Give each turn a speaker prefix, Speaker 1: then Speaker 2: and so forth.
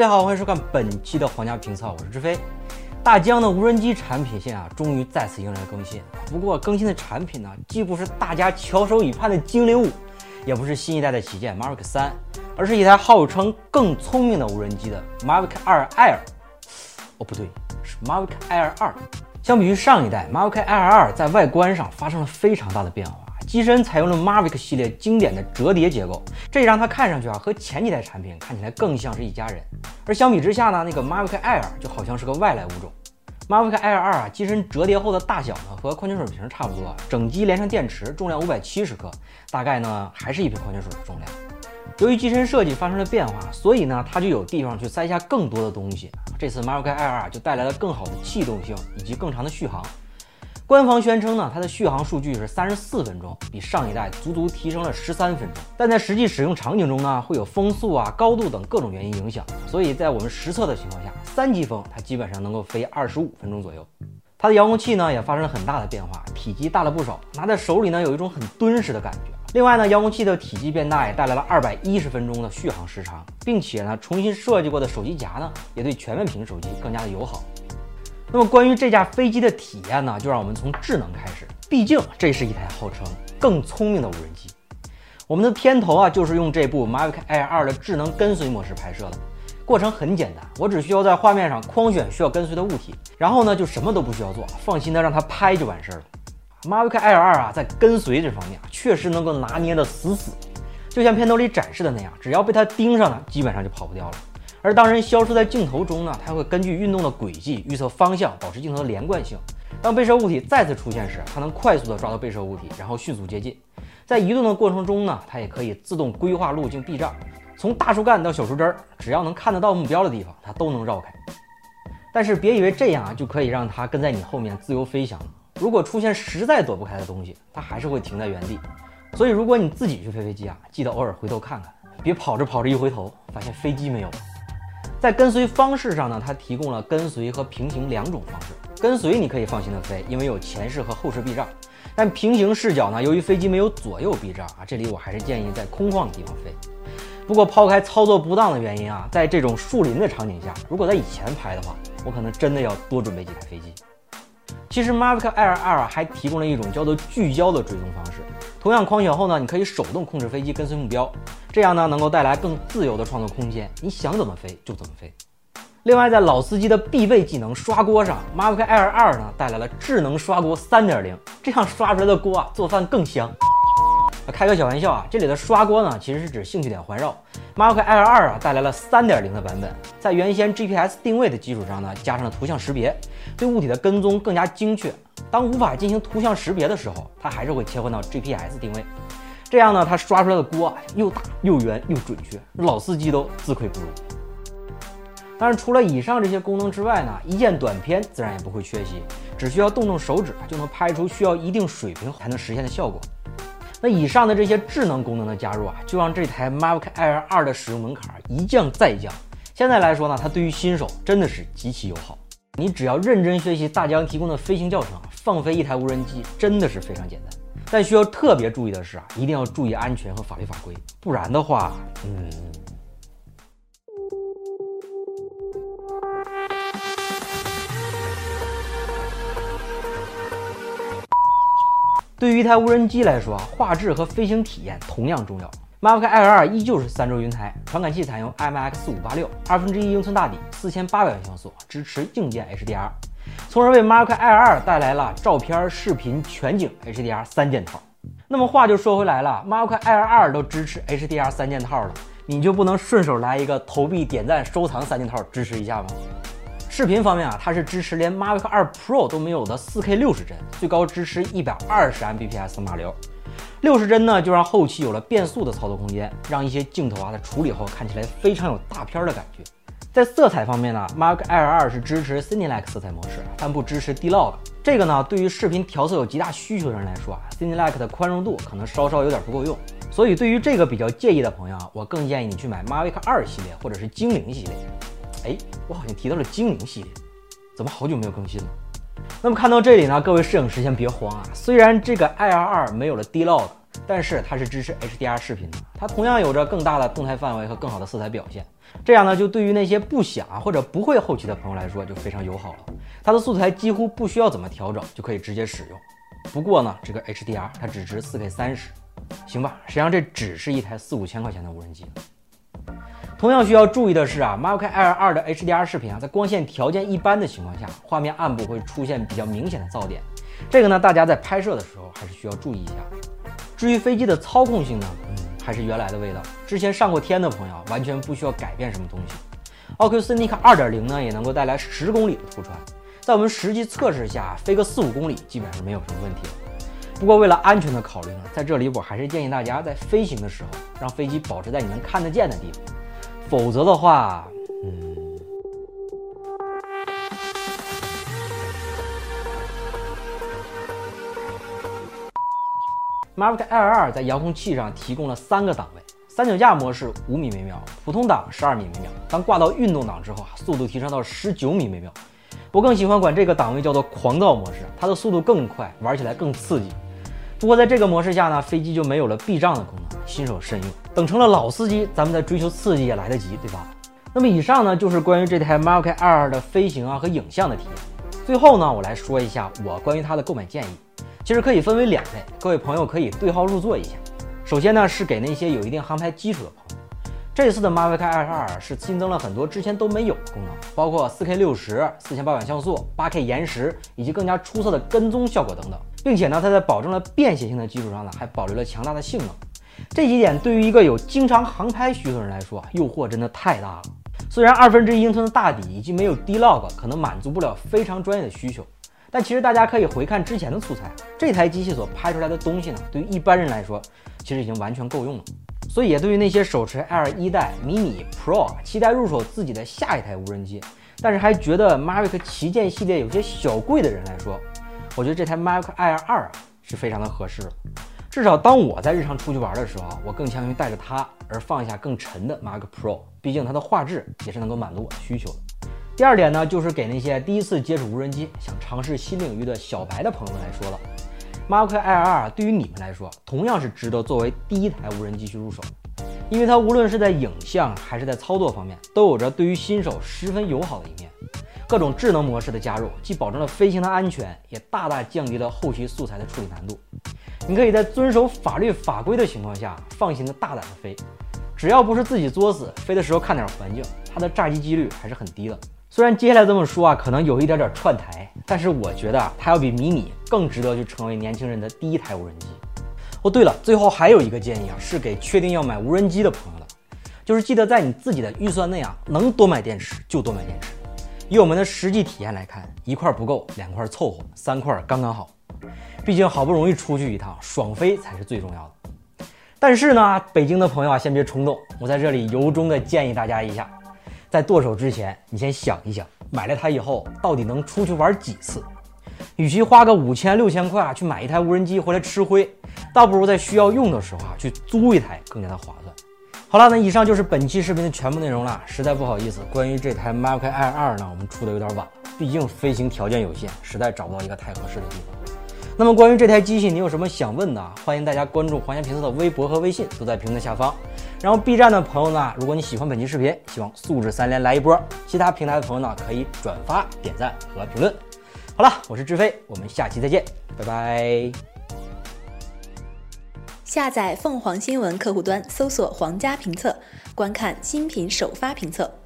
Speaker 1: 大家好，欢迎收看本期的皇家评测，我是志飞。大疆的无人机产品线啊，终于再次迎来了更新。不过更新的产品呢，既不是大家翘首以盼的精灵五，也不是新一代的旗舰 Mavic 三，而是一台号称更聪明的无人机的 Mavic Air Air。哦，不对，是 Mavic Air 二。相比于上一代，Mavic Air 二在外观上发生了非常大的变化。机身采用了 Mavic 系列经典的折叠结构，这让它看上去啊和前几代产品看起来更像是一家人。而相比之下呢，那个 Mavic Air 就好像是个外来物种。Mavic Air 二啊，机身折叠后的大小呢和矿泉水瓶差不多，整机连上电池，重量五百七十克，大概呢还是一瓶矿泉水的重量。由于机身设计发生了变化，所以呢它就有地方去塞下更多的东西。这次 Mavic Air 二就带来了更好的气动性以及更长的续航。官方宣称呢，它的续航数据是三十四分钟，比上一代足足提升了十三分钟。但在实际使用场景中呢，会有风速啊、高度等各种原因影响，所以在我们实测的情况下，三级风它基本上能够飞二十五分钟左右。它的遥控器呢也发生了很大的变化，体积大了不少，拿在手里呢有一种很敦实的感觉。另外呢，遥控器的体积变大也带来了二百一十分钟的续航时长，并且呢，重新设计过的手机夹呢也对全面屏手机更加的友好。那么关于这架飞机的体验呢，就让我们从智能开始。毕竟这是一台号称更聪明的无人机。我们的片头啊，就是用这部 Mavic Air 2的智能跟随模式拍摄的。过程很简单，我只需要在画面上框选需要跟随的物体，然后呢就什么都不需要做，放心的让它拍就完事儿了。Mavic Air 2啊，在跟随这方面啊，确实能够拿捏的死死，就像片头里展示的那样，只要被它盯上了，基本上就跑不掉了。而当人消失在镜头中呢，它会根据运动的轨迹预测方向，保持镜头的连贯性。当被摄物体再次出现时，它能快速的抓到被摄物体，然后迅速接近。在移动的过程中呢，它也可以自动规划路径避障，从大树干到小树枝儿，只要能看得到目标的地方，它都能绕开。但是别以为这样啊就可以让它跟在你后面自由飞翔。如果出现实在躲不开的东西，它还是会停在原地。所以如果你自己去飞飞机啊，记得偶尔回头看看，别跑着跑着一回头发现飞机没有了。在跟随方式上呢，它提供了跟随和平行两种方式。跟随你可以放心的飞，因为有前视和后视避障。但平行视角呢，由于飞机没有左右避障啊，这里我还是建议在空旷的地方飞。不过抛开操作不当的原因啊，在这种树林的场景下，如果在以前拍的话，我可能真的要多准备几台飞机。其实 Mavic Air 2还提供了一种叫做聚焦的追踪方式。同样框选后呢，你可以手动控制飞机跟随目标，这样呢能够带来更自由的创作空间，你想怎么飞就怎么飞。另外，在老司机的必备技能刷锅上，Mavic Air 2呢带来了智能刷锅3.0，这样刷出来的锅啊做饭更香。开个小玩笑啊，这里的刷锅呢其实是指兴趣点环绕。Mavic Air 2啊带来了3.0的版本，在原先 GPS 定位的基础上呢，加上了图像识别，对物体的跟踪更加精确。当无法进行图像识别的时候，它还是会切换到 GPS 定位，这样呢，它刷出来的锅又大又圆又准确，老司机都自愧不如。但是除了以上这些功能之外呢，一键短片自然也不会缺席，只需要动动手指就能拍出需要一定水平才能实现的效果。那以上的这些智能功能的加入啊，就让这台 Mavic Air 2的使用门槛一降再降。现在来说呢，它对于新手真的是极其友好。你只要认真学习大疆提供的飞行教程，放飞一台无人机真的是非常简单。但需要特别注意的是啊，一定要注意安全和法律法规，不然的话，嗯。对于一台无人机来说，画质和飞行体验同样重要。Mavic Air 2依旧是三轴云台，传感器采用 IMX586，二分之一英寸大底，四千八百万像素，支持硬件 HDR，从而为 Mavic Air 2带来了照片、视频、全景 HDR 三件套。那么话就说回来了，Mavic Air 2都支持 HDR 三件套了，你就不能顺手来一个投币、点赞、收藏三件套支持一下吗？视频方面啊，它是支持连 Mavic 2 Pro 都没有的 4K 60帧，最高支持120 Mbps 的码流。六十帧呢，就让后期有了变速的操作空间，让一些镜头啊在处理后看起来非常有大片的感觉。在色彩方面呢，Mavic Air 2是支持 Cinelike 色彩模式，但不支持 D-Log。这个呢，对于视频调色有极大需求的人来说啊，Cinelike 的宽容度可能稍稍有点不够用。所以对于这个比较介意的朋友啊，我更建议你去买 Mavic 2系列或者是精灵系列。哎，我好像提到了精灵系列，怎么好久没有更新了？那么看到这里呢，各位摄影师先别慌啊，虽然这个 IR2 没有了 D-Log。但是它是支持 HDR 视频的，它同样有着更大的动态范围和更好的色彩表现。这样呢，就对于那些不想或者不会后期的朋友来说就非常友好了。它的素材几乎不需要怎么调整就可以直接使用。不过呢，这个 HDR 它只值 4K 30，行吧？实际上这只是一台四五千块钱的无人机。同样需要注意的是啊，Mavic Air 2的 HDR 视频啊，在光线条件一般的情况下，画面暗部会出现比较明显的噪点。这个呢，大家在拍摄的时候还是需要注意一下。至于飞机的操控性呢，嗯，还是原来的味道。之前上过天的朋友，完全不需要改变什么东西。Oculus Nick 2.0呢，也能够带来十公里的突穿，在我们实际测试下，飞个四五公里基本上没有什么问题的。不过为了安全的考虑呢，在这里我还是建议大家在飞行的时候，让飞机保持在你能看得见的地方。否则的话，嗯，Mavic Air 2在遥控器上提供了三个档位：三脚架模式五米每秒，普通档十二米每秒。当挂到运动档之后啊，速度提升到十九米每秒。我更喜欢管这个档位叫做狂躁模式，它的速度更快，玩起来更刺激。不过在这个模式下呢，飞机就没有了避障的功能，新手慎用。等成了老司机，咱们再追求刺激也来得及，对吧？那么以上呢就是关于这台 Mavic Air 2的飞行啊和影像的体验。最后呢，我来说一下我关于它的购买建议，其实可以分为两类，各位朋友可以对号入座一下。首先呢是给那些有一定航拍基础的朋友，这次的 Mavic Air 2是新增了很多之前都没有的功能，包括 4K 60、4800像素、8K 延时以及更加出色的跟踪效果等等。并且呢，它在保证了便携性的基础上呢，还保留了强大的性能。这几点对于一个有经常航拍需求的人来说，诱惑真的太大了。虽然二分之一英寸的大底以及没有 D-Log 可能满足不了非常专业的需求，但其实大家可以回看之前的素材，这台机器所拍出来的东西呢，对于一般人来说，其实已经完全够用了。所以也对于那些手持 Air 一代、迷你、Pro 期待入手自己的下一台无人机，但是还觉得 Mavic 旗舰系列有些小贵的人来说，我觉得这台 Mavic Air 2啊是非常的合适，至少当我在日常出去玩的时候，我更倾向于带着它而放下更沉的 Mark Pro，毕竟它的画质也是能够满足我的需求的。第二点呢，就是给那些第一次接触无人机、想尝试新领域的小白的朋友们来说了，Mark Air 2对于你们来说同样是值得作为第一台无人机去入手，因为它无论是在影像还是在操作方面，都有着对于新手十分友好的一面。各种智能模式的加入，既保证了飞行的安全，也大大降低了后期素材的处理难度。你可以在遵守法律法规的情况下，放心的大胆的飞，只要不是自己作死，飞的时候看点环境，它的炸机几率还是很低的。虽然接下来这么说啊，可能有一点点串台，但是我觉得它要比迷你更值得去成为年轻人的第一台无人机。哦，对了，最后还有一个建议啊，是给确定要买无人机的朋友的，就是记得在你自己的预算内啊，能多买电池就多买电池。以我们的实际体验来看，一块不够，两块凑合，三块刚刚好。毕竟好不容易出去一趟，爽飞才是最重要的。但是呢，北京的朋友啊，先别冲动。我在这里由衷的建议大家一下，在剁手之前，你先想一想，买了它以后到底能出去玩几次？与其花个五千六千块啊去买一台无人机回来吃灰，倒不如在需要用的时候啊去租一台更加的划算。好了，那以上就是本期视频的全部内容了。实在不好意思，关于这台 Mavic Air 2呢，我们出的有点晚，毕竟飞行条件有限，实在找不到一个太合适的地方。那么关于这台机器，你有什么想问的？欢迎大家关注皇家评测的微博和微信，都在屏幕的下方。然后 B 站的朋友呢，如果你喜欢本期视频，希望素质三连来一波。其他平台的朋友呢，可以转发、点赞和评论。好了，我是志飞，我们下期再见，拜拜。
Speaker 2: 下载凤凰新闻客户端，搜索“皇家评测”，观看新品首发评测。